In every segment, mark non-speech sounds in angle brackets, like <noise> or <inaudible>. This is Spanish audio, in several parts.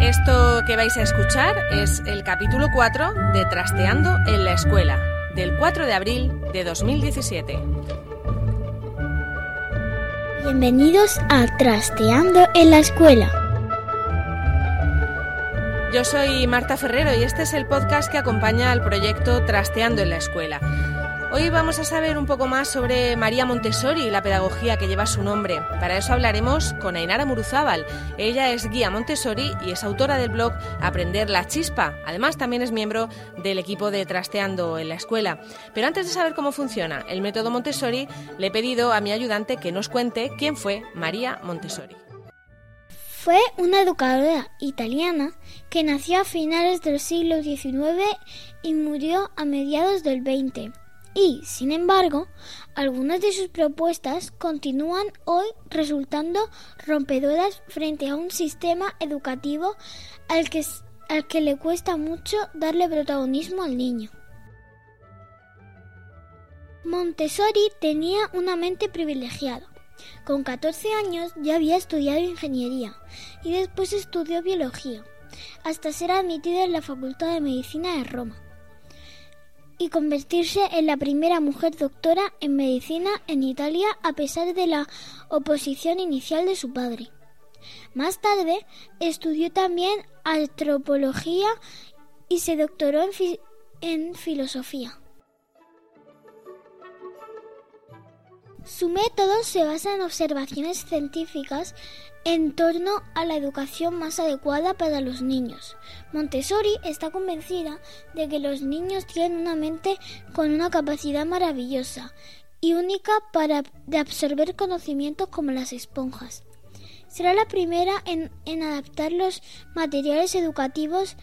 Esto que vais a escuchar es el capítulo 4 de Trasteando en la Escuela, del 4 de abril de 2017. Bienvenidos a Trasteando en la Escuela. Yo soy Marta Ferrero y este es el podcast que acompaña al proyecto Trasteando en la Escuela. Hoy vamos a saber un poco más sobre María Montessori y la pedagogía que lleva su nombre. Para eso hablaremos con Ainara Muruzábal. Ella es guía Montessori y es autora del blog Aprender la Chispa. Además, también es miembro del equipo de Trasteando en la Escuela. Pero antes de saber cómo funciona el método Montessori, le he pedido a mi ayudante que nos cuente quién fue María Montessori. Fue una educadora italiana que nació a finales del siglo XIX y murió a mediados del XX y, sin embargo, algunas de sus propuestas continúan hoy resultando rompedoras frente a un sistema educativo al que, al que le cuesta mucho darle protagonismo al niño. Montessori tenía una mente privilegiada. Con 14 años ya había estudiado ingeniería y después estudió biología, hasta ser admitida en la Facultad de Medicina de Roma y convertirse en la primera mujer doctora en medicina en Italia a pesar de la oposición inicial de su padre. Más tarde estudió también antropología y se doctoró en, filosofía. Su método se basa en observaciones científicas en torno a la educación más adecuada para los niños. Montessori está convencida de que los niños tienen una mente con una capacidad maravillosa y única para absorber conocimientos como las esponjas. Será la primera en, en adaptar los materiales educativos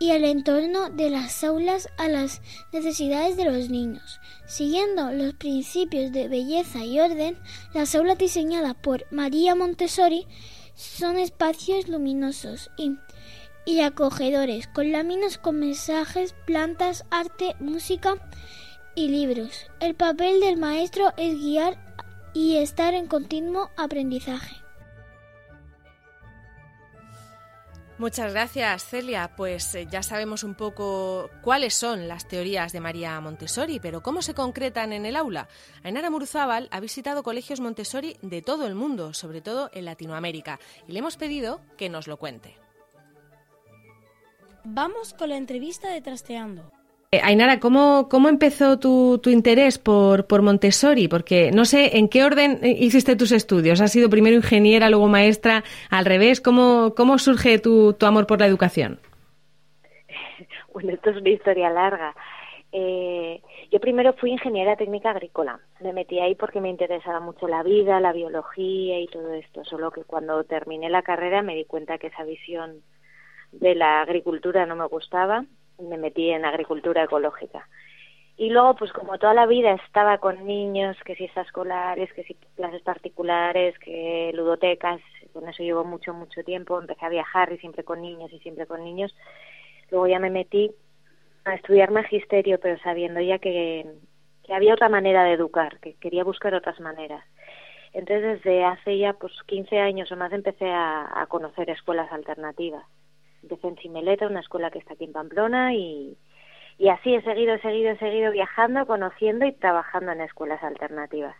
y el entorno de las aulas a las necesidades de los niños. Siguiendo los principios de belleza y orden, las aulas diseñadas por María Montessori son espacios luminosos y, y acogedores, con láminas con mensajes, plantas, arte, música y libros. El papel del maestro es guiar y estar en continuo aprendizaje. Muchas gracias, Celia. Pues eh, ya sabemos un poco cuáles son las teorías de María Montessori, pero cómo se concretan en el aula. Ainara Muruzábal ha visitado colegios Montessori de todo el mundo, sobre todo en Latinoamérica, y le hemos pedido que nos lo cuente. Vamos con la entrevista de Trasteando. Eh, Ainara, ¿cómo, cómo empezó tu, tu interés por, por, Montessori? Porque no sé en qué orden hiciste tus estudios. ¿Has sido primero ingeniera, luego maestra? ¿Al revés? ¿Cómo, cómo surge tu, tu amor por la educación? <laughs> Bueno, esto es una historia larga. Eh, yo primero fui ingeniera técnica agrícola. Me metí ahí porque me interesaba mucho la vida, la biología y todo esto. Solo que cuando terminé la carrera me di cuenta que esa visión de la agricultura no me gustaba me metí en agricultura ecológica. Y luego, pues como toda la vida estaba con niños, que si escolares, que si clases particulares, que ludotecas, con eso llevo mucho, mucho tiempo, empecé a viajar y siempre con niños y siempre con niños. Luego ya me metí a estudiar magisterio, pero sabiendo ya que, que había otra manera de educar, que quería buscar otras maneras. Entonces, desde hace ya pues 15 años o más empecé a, a conocer escuelas alternativas empecé en Chimeleta, una escuela que está aquí en Pamplona y, y así he seguido, he seguido, he seguido viajando, conociendo y trabajando en escuelas alternativas.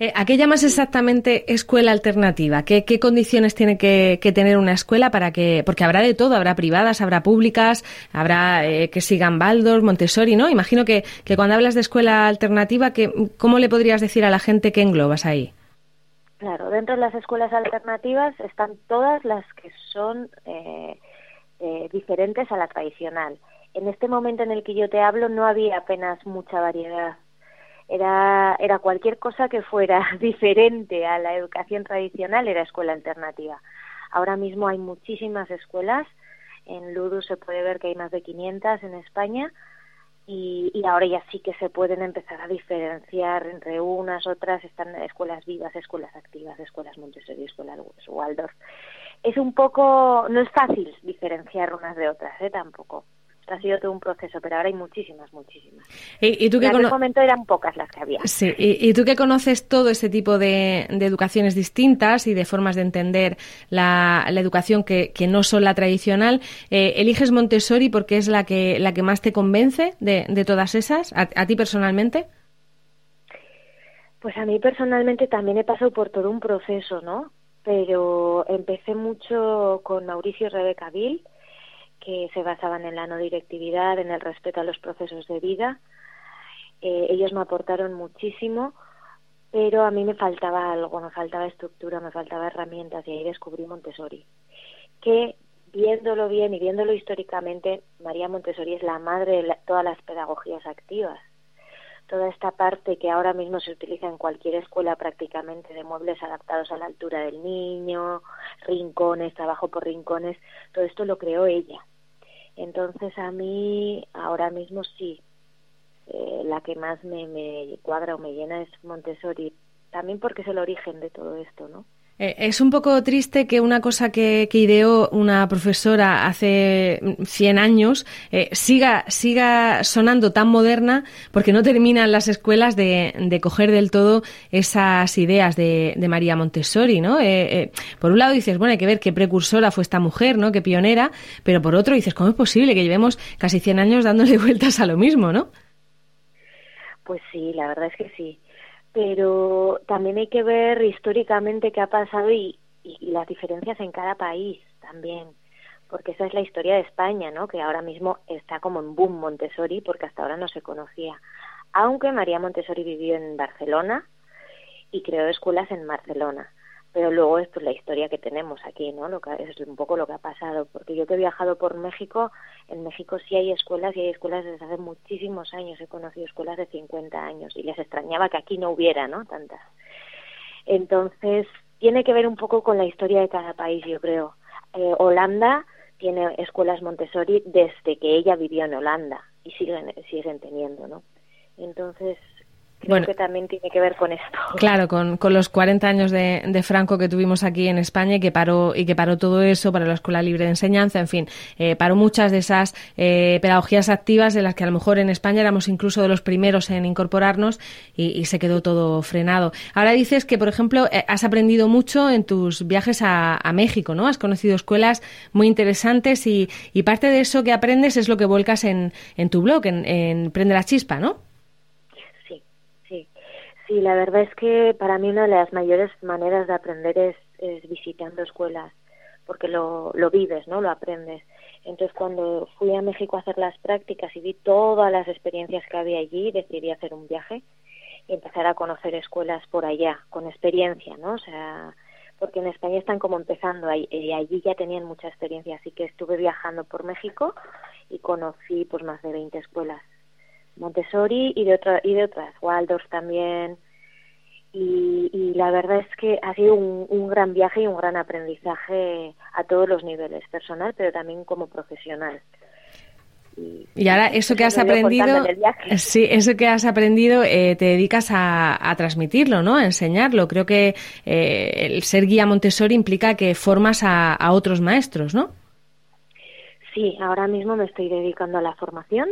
Eh, ¿A qué llamas exactamente escuela alternativa? ¿Qué, qué condiciones tiene que, que, tener una escuela para que, porque habrá de todo, habrá privadas, habrá públicas, habrá eh, que sigan Baldor, Montessori, ¿no? Imagino que, que cuando hablas de escuela alternativa, que, ¿cómo le podrías decir a la gente que englobas ahí? Claro, dentro de las escuelas alternativas están todas las que son eh, eh, diferentes a la tradicional. en este momento en el que yo te hablo no había apenas mucha variedad. Era, era cualquier cosa que fuera <laughs> diferente a la educación tradicional, era escuela alternativa. Ahora mismo hay muchísimas escuelas, en Ludus se puede ver que hay más de 500 en España, y, y, ahora ya sí que se pueden empezar a diferenciar entre unas, otras, están escuelas vivas, escuelas activas, escuelas Montessori, escuelas Waldorf. Es un poco, no es fácil diferenciar unas de otras, ¿eh? Tampoco ha sido todo un proceso, pero ahora hay muchísimas, muchísimas. ¿Y, tú en aquel momento eran pocas las que había. Sí, y, tú que conoces todo ese tipo de, educaciones distintas y de formas de entender la, educación que, no son la tradicional, eh, ¿eliges Montessori porque es la que, la que más te convence de, todas esas, a, a ti personalmente? Pues a mí personalmente también he pasado por todo un proceso, ¿no? Pero empecé mucho con Mauricio Rebeca Vil, que se basaban en la no directividad, en el respeto a los procesos de vida. Eh, ellos me aportaron muchísimo, pero a mí me faltaba algo, me faltaba estructura, me faltaba herramientas y ahí descubrí Montessori, que viéndolo bien y viéndolo históricamente, María Montessori es la madre de todas las pedagogías activas. Toda esta parte que ahora mismo se utiliza en cualquier escuela prácticamente de muebles adaptados a la altura del niño, rincones, trabajo por rincones, todo esto lo creó ella. Entonces a mí ahora mismo sí, eh, la que más me, me cuadra o me llena es Montessori, también porque es el origen de todo esto, ¿no? Eh, es un poco triste que una cosa que, ideó una profesora hace 100 años eh, siga, siga sonando tan moderna porque no terminan las escuelas de, de coger del todo esas ideas de, de María Montessori, ¿no? Eh, por un lado dices, bueno, hay que ver qué precursora fue esta mujer, ¿no? Qué pionera, pero por otro dices, ¿cómo es posible que llevemos casi 100 años dándole <laughs> vueltas a lo mismo, ¿no? Pues sí, la verdad es que sí pero también hay que ver históricamente qué ha pasado y, y, las diferencias en cada país también, porque esa es la historia de España, ¿no? Que ahora mismo está como en boom Montessori, porque hasta ahora no se conocía. Aunque María Montessori vivió en Barcelona y creó escuelas en Barcelona pero luego es pues, la historia que tenemos aquí, ¿no? Lo que es un poco lo que ha pasado, porque yo que he viajado por México, en México sí hay escuelas y hay escuelas desde hace muchísimos años, he conocido escuelas de 50 años y les extrañaba que aquí no hubiera, ¿no? Tantas. Entonces, tiene que ver un poco con la historia de cada país, yo creo. Eh, Holanda tiene escuelas Montessori desde que ella vivió en Holanda y siguen siguen teniendo, ¿no? Entonces, bueno, que también tiene que ver con esto. <laughs> Claro, con, con los 40 años de, de, Franco que tuvimos aquí en España y que paró, y que paró todo eso para la Escuela Libre de Enseñanza, en fin, eh, paró muchas de esas eh, pedagogías activas de las que a lo mejor en España éramos incluso de los primeros en incorporarnos y, se quedó todo frenado. Ahora dices que, por ejemplo, eh, has aprendido mucho en tus viajes a, a, México, ¿no? Has conocido escuelas muy interesantes y, y, parte de eso que aprendes es lo que vuelcas en, en tu blog, en, en Prende la Chispa, ¿no? Sí, la verdad es que para mí una de las mayores maneras de aprender es, visitando escuelas, porque lo, lo vives, ¿no? Lo aprendes. Entonces, cuando fui a México a hacer las prácticas y vi todas las experiencias que había allí, decidí hacer un viaje y empezar a conocer escuelas por allá, con experiencia, ¿no? O sea, porque en España están como empezando y allí ya tenían mucha experiencia, así que estuve viajando por México y conocí pues más de 20 escuelas Montessori y de, otra, y de otras, Waldorf también. Y, y, la verdad es que ha sido un, un, gran viaje y un gran aprendizaje a todos los niveles, personal, pero también como profesional. Y, ahora eso que has aprendido, <laughs> sí, eso que has aprendido, eh, te dedicas a, a, transmitirlo, ¿no? A enseñarlo. Creo que eh, el ser guía Montessori implica que formas a, a otros maestros, ¿no? Sí, ahora mismo me estoy dedicando a la formación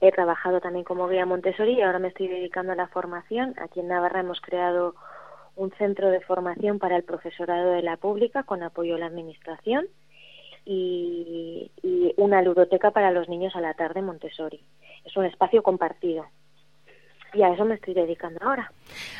he, trabajado también como guía Montessori y ahora me estoy dedicando a la formación. Aquí en Navarra hemos creado un centro de formación para el profesorado de la pública con apoyo a la administración y, una ludoteca para los niños a la tarde Montessori. Es un espacio compartido. Y a eso me estoy dedicando ahora.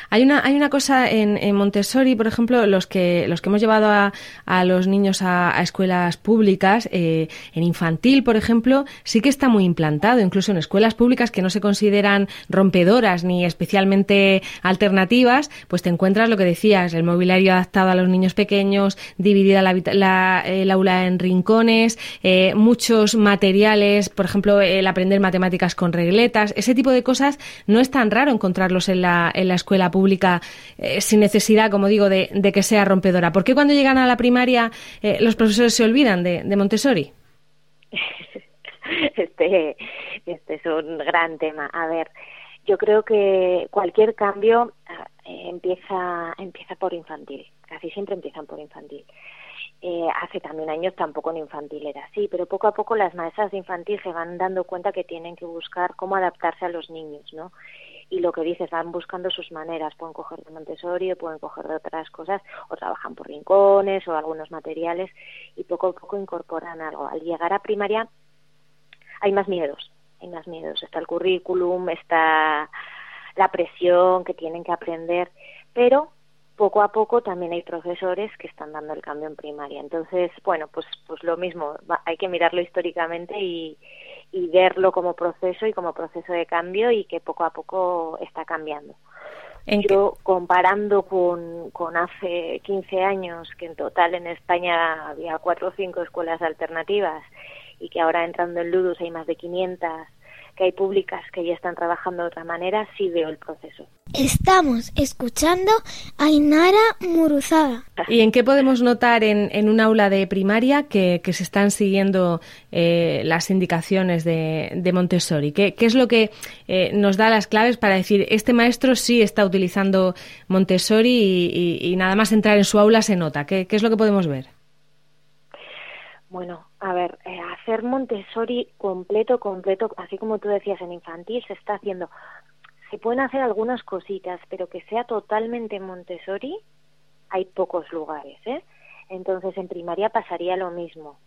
Hay una, hay una cosa en, Montessori, por ejemplo, los que, los que hemos llevado a, a los niños a, escuelas públicas, eh, en infantil, por ejemplo, sí que está muy implantado, incluso en escuelas públicas que no se consideran rompedoras ni especialmente alternativas, pues te encuentras lo que decías, el mobiliario adaptado a los niños pequeños, dividida la, el aula en rincones, eh, muchos materiales, por ejemplo, el aprender matemáticas con regletas, ese tipo de cosas no es raro encontrarlos en la, en la escuela pública eh, sin necesidad, como digo, de, que sea rompedora. ¿Por qué cuando llegan a la primaria eh, los profesores se olvidan de, Montessori? <laughs> Este, este es un gran tema. A ver, yo creo que cualquier cambio eh, empieza empieza por infantil. Casi siempre empiezan por infantil. hace también años tampoco en infantil era así, pero poco a poco las maestras de infantil se van dando cuenta que tienen que buscar cómo adaptarse a los niños, ¿no? Y lo que dices, van buscando sus maneras, pueden coger de Montessori, pueden coger de otras cosas, o trabajan por rincones o algunos materiales y poco a poco incorporan algo. Al llegar a primaria hay más miedos, hay más miedos. Está el currículum, está la presión que tienen que aprender, pero poco a poco también hay profesores que están dando el cambio en primaria. Entonces, bueno, pues, pues lo mismo, hay que mirarlo históricamente y, y verlo como proceso y como proceso de cambio y que poco a poco está cambiando. Yo comparando con, con hace 15 años, que en total en España había cuatro o cinco escuelas alternativas y que ahora entrando en Ludus hay más de 500 que hay públicas que ya están trabajando de otra manera, sí veo el proceso. Estamos escuchando a Inara Muruzada. ¿Y en qué podemos notar en, en un aula de primaria que, se están siguiendo eh, las indicaciones de, Montessori? ¿Qué, es lo que eh, nos da las claves para decir este maestro sí está utilizando Montessori y, nada más entrar en su aula se nota? ¿Qué, qué es lo que podemos ver? Bueno, a ver, eh, hacer Montessori completo, completo, así como tú decías en infantil, se está haciendo. Se pueden hacer algunas cositas, pero que sea totalmente Montessori, hay pocos lugares, ¿eh? Entonces en primaria pasaría lo mismo,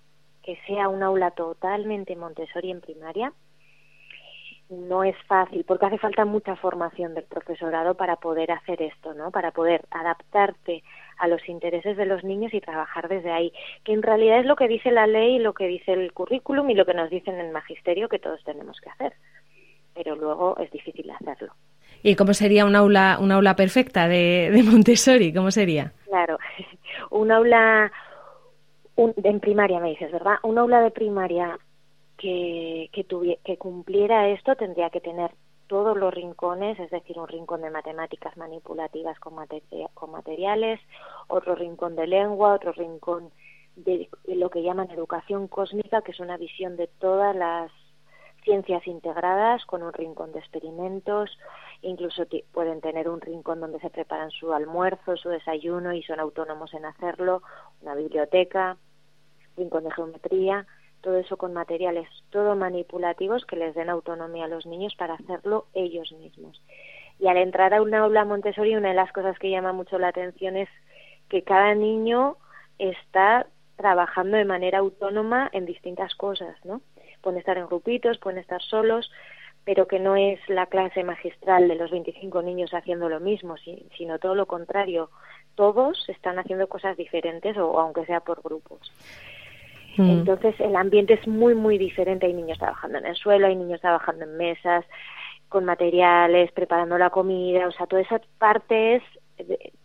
que sea un aula totalmente Montessori en primaria, no es fácil porque hace falta mucha formación del profesorado para poder hacer esto, ¿no? Para poder adaptarte a los intereses de los niños y trabajar desde ahí, que en realidad es lo que dice la ley, lo que dice el currículum y lo que nos dicen en el magisterio que todos tenemos que hacer. Pero luego es difícil hacerlo. ¿Y cómo sería un aula, un aula perfecta de, de Montessori? ¿Cómo sería? Claro, <laughs> un aula un, en primaria me dices, ¿verdad? Un aula de primaria que, que, que cumpliera esto tendría que tener todos los rincones, es decir, un rincón de matemáticas manipulativas con, materiales, otro rincón de lengua, otro rincón de, lo que llaman educación cósmica, que es una visión de todas las ciencias integradas con un rincón de experimentos, incluso pueden tener un rincón donde se preparan su almuerzo, su desayuno y son autónomos en hacerlo, una biblioteca, rincón de geometría, todo eso con materiales todo manipulativos que les den autonomía a los niños para hacerlo ellos mismos. Y al entrar a una aula Montessori, una de las cosas que llama mucho la atención es que cada niño está trabajando de manera autónoma en distintas cosas, ¿no? Pueden estar en grupitos, pueden estar solos, pero que no es la clase magistral de los 25 niños haciendo lo mismo, sino todo lo contrario. Todos están haciendo cosas diferentes o aunque sea por grupos. Mm. Entonces el ambiente es muy, muy diferente. Hay niños trabajando en el suelo, hay niños trabajando en mesas, con materiales, preparando la comida, o sea, toda esa parte es,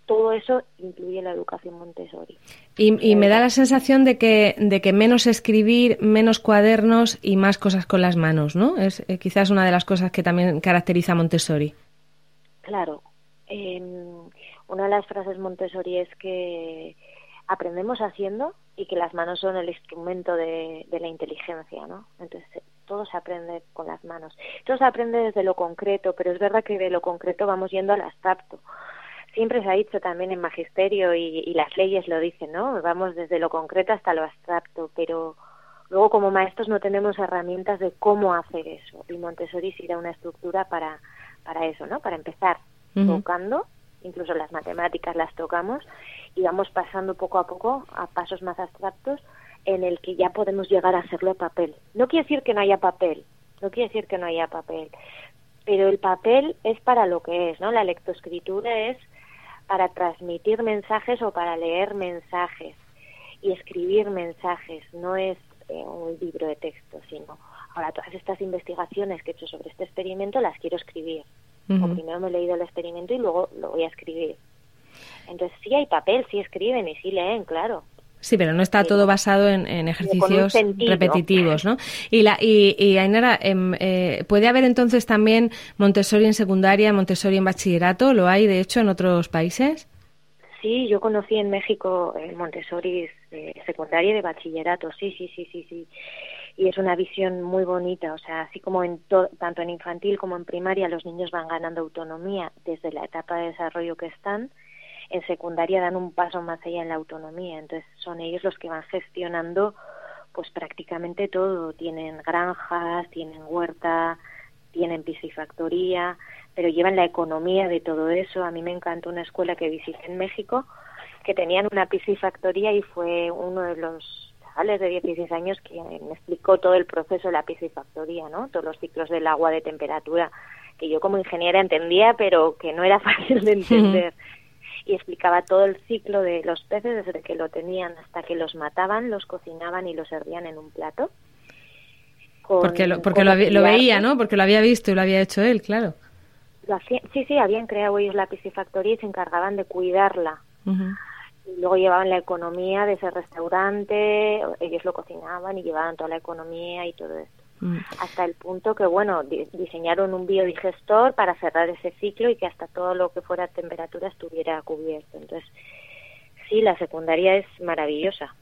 todo eso incluye la educación Montessori. Y, me da la sensación de que, de que menos escribir, menos cuadernos y más cosas con las manos, ¿no? Es eh, quizás una de las cosas que también caracteriza a Montessori. Claro. una de las frases Montessori es que aprendemos haciendo y que las manos son el instrumento de, la inteligencia, ¿no? Entonces todo se aprende con las manos. Todo se aprende desde lo concreto, pero es verdad que de lo concreto vamos yendo al abstracto. Siempre se ha dicho también en magisterio y, y las leyes lo dicen, ¿no? Vamos desde lo concreto hasta lo abstracto, pero luego como maestros no tenemos herramientas de cómo hacer eso. Y Montessori sí da una estructura para, para eso, ¿no? Para empezar tocando, incluso las matemáticas las tocamos y vamos pasando poco a poco a pasos más abstractos en el que ya podemos llegar a hacerlo a papel. No quiere decir que no haya papel, no quiere decir que no haya papel, pero el papel es para lo que es, ¿no? La lectoescritura es para transmitir mensajes o para leer mensajes y escribir mensajes, no es eh, un libro de texto, sino ahora todas estas investigaciones que he hecho sobre este experimento las quiero escribir. O primero me he leído el experimento y luego lo voy a escribir. Entonces sí hay papel, sí escriben y sí leen, claro. Sí, pero no está todo basado en, ejercicios repetitivos, ¿no? Y, la, y, y Ainara, em, eh, ¿puede haber entonces también Montessori en secundaria, Montessori en bachillerato? ¿Lo hay, de hecho, en otros países? Sí, yo conocí en México el Montessori de secundaria y de bachillerato, sí, sí, sí, sí, sí. Y es una visión muy bonita, o sea, así como en tanto en infantil como en primaria los niños van ganando autonomía desde la etapa de desarrollo que están, en secundaria dan un paso más allá en la autonomía, entonces son ellos los que van gestionando pues prácticamente todo, tienen granjas, tienen huerta, tienen piscifactoría, pero llevan la economía de todo eso. A mí me encantó una escuela que visité en México que tenían una piscifactoría y fue uno de los chavales de 16 años que me explicó todo el proceso de la piscifactoría, ¿no? Todos los ciclos del agua de temperatura que yo como ingeniera entendía, pero que no era <laughs> fácil de <laughs> entender. Y explicaba todo el ciclo de los peces desde que lo tenían hasta que los mataban, los cocinaban y los servían en un plato. porque lo, porque lo, veía, ¿no? Porque lo había visto y lo había hecho él, claro. sí, sí, habían creado ellos la piscifactoría y se encargaban de cuidarla. Y luego llevaban la economía de ese restaurante, ellos lo cocinaban y llevaban toda la economía y todo esto. Mm. hasta el punto que, bueno, diseñaron un biodigestor para cerrar ese ciclo y que hasta todo lo que fuera temperatura estuviera cubierto. Entonces, sí, la secundaria es maravillosa.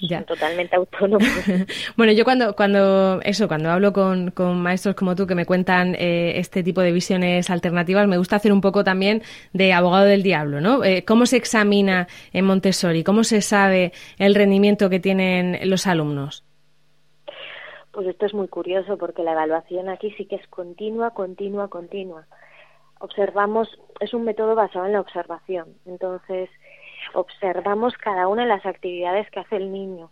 Ya. totalmente autónomos. <laughs> bueno, yo cuando, cuando, eso, cuando hablo con, con maestros como tú que me cuentan eh, este tipo de visiones alternativas, me gusta hacer un poco también de abogado del diablo, ¿no? Eh, ¿Cómo se examina en Montessori? ¿Cómo se sabe el rendimiento que tienen los alumnos? Pues esto es muy curioso porque la evaluación aquí sí que es continua, continua, continua. Observamos, es un método basado en la observación. Entonces, observamos cada una de las actividades que hace el niño.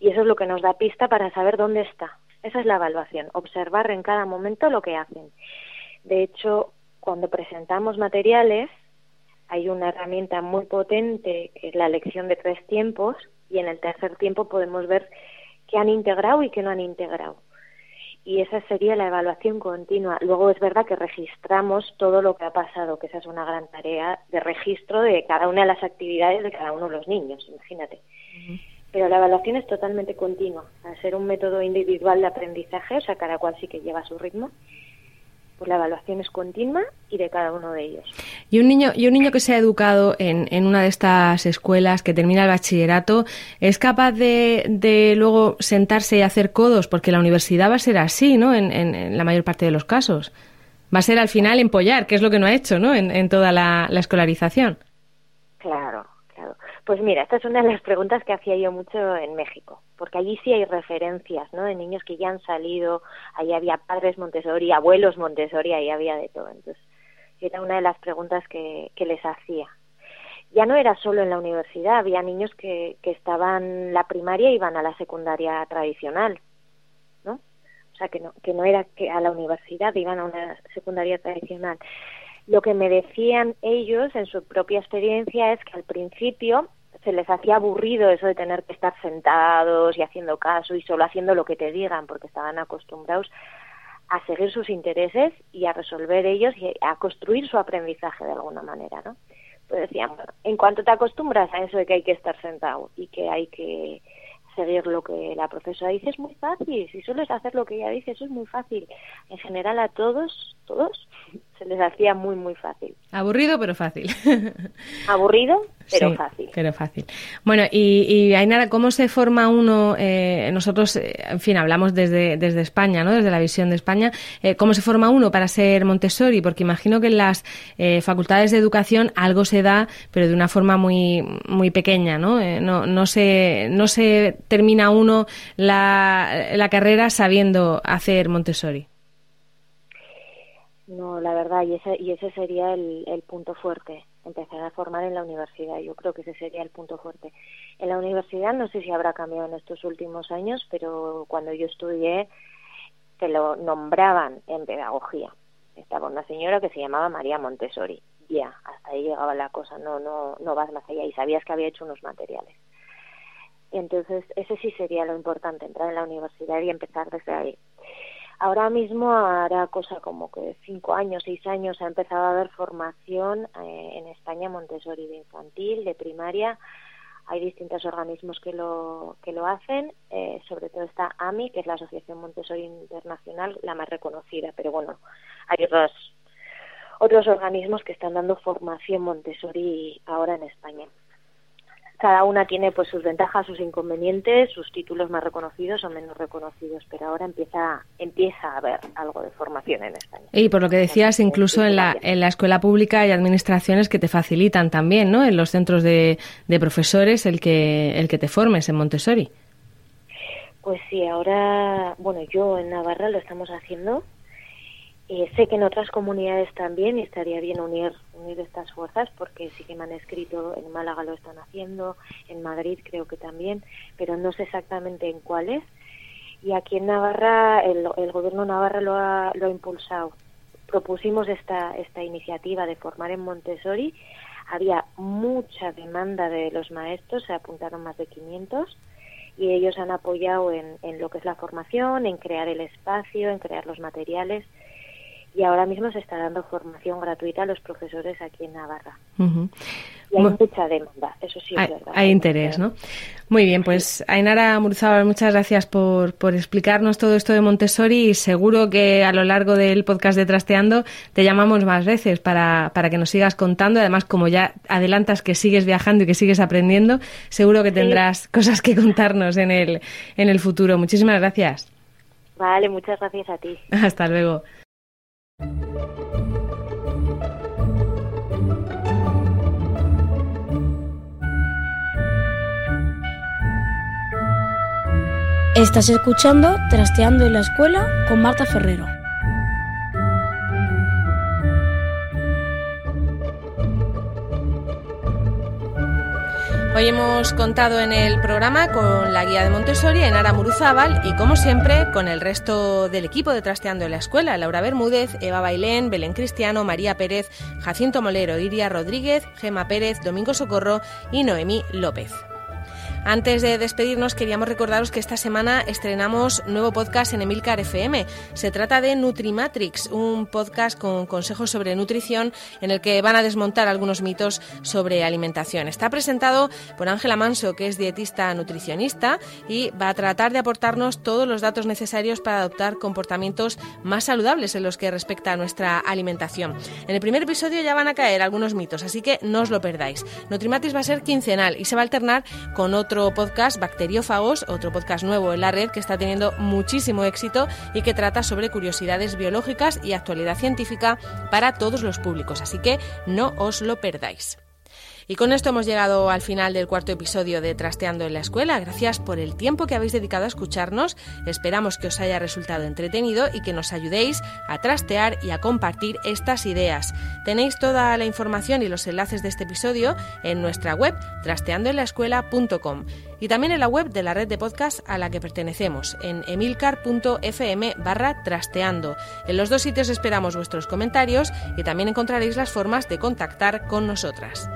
Y eso es lo que nos da pista para saber dónde está. Esa es la evaluación, observar en cada momento lo que hacen. De hecho, cuando presentamos materiales, hay una herramienta muy potente que es la lección de tres tiempos y en el tercer tiempo podemos ver que han integrado y que no han integrado. Y esa sería la evaluación continua. Luego es verdad que registramos todo lo que ha pasado, que esa es una gran tarea de registro de cada una de las actividades de cada uno de los niños, imagínate. Pero la evaluación es totalmente continua. Al ser un método individual de aprendizaje, o sea, cada cual sí que lleva su ritmo, pues la evaluación es continua y de cada uno de ellos. Y un niño, y un niño que se ha educado en, en una de estas escuelas, que termina el bachillerato, ¿es capaz de, de, luego sentarse y hacer codos? Porque la universidad va a ser así, ¿no? En, en, la mayor parte de los casos. Va a ser al final empollar, que es lo que no ha hecho, ¿no? En, en toda la, la escolarización. Claro, pues mira, esta es una de las preguntas que hacía yo mucho en México, porque allí sí hay referencias, ¿no? De niños que ya han salido, ahí había padres Montessori, abuelos Montessori, ahí había de todo. Entonces, era una de las preguntas que, les hacía. Ya no era solo en la universidad, había niños que, que estaban la primaria y iban a la secundaria tradicional, ¿no? O sea, que no, que no era que a la universidad, iban a una secundaria tradicional. Lo que me decían ellos en su propia experiencia es que al principio se les hacía aburrido eso de tener que estar sentados y haciendo caso y solo haciendo lo que te digan, porque estaban acostumbrados a seguir sus intereses y a resolver ellos y a construir su aprendizaje de alguna manera, ¿no? Pues decían, en cuanto te acostumbras a eso de que hay que estar sentado y que hay que seguir lo que la profesora dice es muy fácil, si sueles hacer lo que ella dice, eso es muy fácil. En general a todos, todos se les hacía muy, muy fácil. Aburrido, pero fácil. <laughs> Aburrido, pero fácil. Pero fácil. Bueno, y, y Ainara, ¿cómo se forma uno? Eh, nosotros, eh, en fin, hablamos desde, desde España, ¿no? Desde la visión de España. Eh, ¿Cómo se forma uno para ser Montessori? Porque imagino que en las facultades de educación algo se da, pero de una forma muy, muy pequeña, ¿no? no, no, se, no se termina uno la, la carrera sabiendo hacer Montessori. No, la verdad, y ese, y ese sería el, el punto fuerte, empezar a formar en la universidad. Yo creo que ese sería el punto fuerte. En la universidad no sé si habrá cambiado en estos últimos años, pero cuando yo estudié te lo nombraban en pedagogía. estaba una señora que se llamaba María Montessori. Ya, hasta ahí llegaba la cosa, no, no, no vas más allá y sabías que había hecho unos materiales. Entonces, ese sí sería lo importante, entrar en la universidad y empezar desde ahí. Ahora mismo hará cosa como que cinco años, seis años ha empezado a haber formación eh, en España Montessori de infantil, de primaria. Hay distintos organismos que lo, que lo hacen, eh, sobre todo está AMI, que es la Asociación Montessori Internacional, la más reconocida, pero bueno, hay otros, otros organismos que están dando formación Montessori ahora en España cada una tiene pues sus ventajas, sus inconvenientes, sus títulos más reconocidos o menos reconocidos, pero ahora empieza empieza a haber algo de formación en España. Y por lo que decías, incluso en la, en la escuela pública hay administraciones que te facilitan también, ¿no? En los centros de, de profesores el que el que te formes en Montessori. Pues sí, ahora, bueno, yo en Navarra lo estamos haciendo eh, sé que en otras comunidades también estaría bien unir, unir estas fuerzas porque sí que me han escrito, en Málaga lo están haciendo, en Madrid creo que también, pero no sé exactamente en cuáles. Y aquí en Navarra, el, gobierno Navarra lo ha, lo ha impulsado. Propusimos esta, esta iniciativa de formar en Montessori. Había mucha demanda de los maestros, se apuntaron más de 500 y ellos han apoyado en, en lo que es la formación, en crear el espacio, en crear los materiales y ahora mismo se está dando formación gratuita a los profesores aquí en Navarra. Y hay mucha demanda, eso sí hay, verdad. Hay interés, ¿no? Muy bien, pues Ainara Murzábal, muchas gracias por, por explicarnos todo esto de Montessori y seguro que a lo largo del podcast de Trasteando te llamamos más veces para, para que nos sigas contando. Además, como ya adelantas que sigues viajando y que sigues aprendiendo, seguro que tendrás cosas que contarnos en el, en el futuro. Muchísimas gracias. Vale, muchas gracias a ti. <laughs> Hasta luego. Estás escuchando Trasteando en la Escuela con Marta Ferrero. Hoy hemos contado en el programa con la guía de Montessori, Enara Muruzábal, y como siempre con el resto del equipo de Trasteando en la Escuela, Laura Bermúdez, Eva Bailén, Belén Cristiano, María Pérez, Jacinto Molero, Iria Rodríguez, Gema Pérez, Domingo Socorro y Noemí López. Antes de despedirnos, queríamos recordaros que esta semana estrenamos nuevo podcast en Emilcar FM. Se trata de Nutrimatrix, un podcast con consejos sobre nutrición en el que van a desmontar algunos mitos sobre alimentación. Está presentado por Ángela Manso, que es dietista nutricionista, y va a tratar de aportarnos todos los datos necesarios para adoptar comportamientos más saludables en los que respecta a nuestra alimentación. En el primer episodio ya van a caer algunos mitos, así que no os lo perdáis. Nutrimatrix va a ser quincenal y se va a alternar con otro podcast, Bacteriófagos, otro podcast nuevo en la red que está teniendo muchísimo éxito y que trata sobre curiosidades biológicas y actualidad científica para todos los públicos. Así que no os lo perdáis. Y con esto hemos llegado al final del cuarto episodio de Trasteando en la Escuela. Gracias por el tiempo que habéis dedicado a escucharnos. Esperamos que os haya resultado entretenido y que nos ayudéis a trastear y a compartir estas ideas. Tenéis toda la información y los enlaces de este episodio en nuestra web trasteandoenlaescuela.com y también en la web de la red de podcast a la que pertenecemos, en emilcar.fm barra trasteando. En los dos sitios esperamos vuestros comentarios y también encontraréis las formas de contactar con nosotras.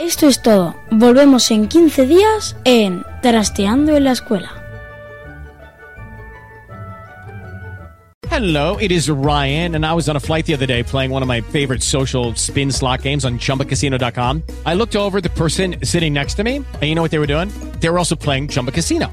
Esto es todo. Volvemos en 15 días en Trasteando en la Escuela. Hello, it is Ryan, and I was on a flight the other day playing one of my favorite social spin slot games on chumbacasino.com. I looked over the person sitting next to me, and you know what they were doing? They were also playing Chumba Casino.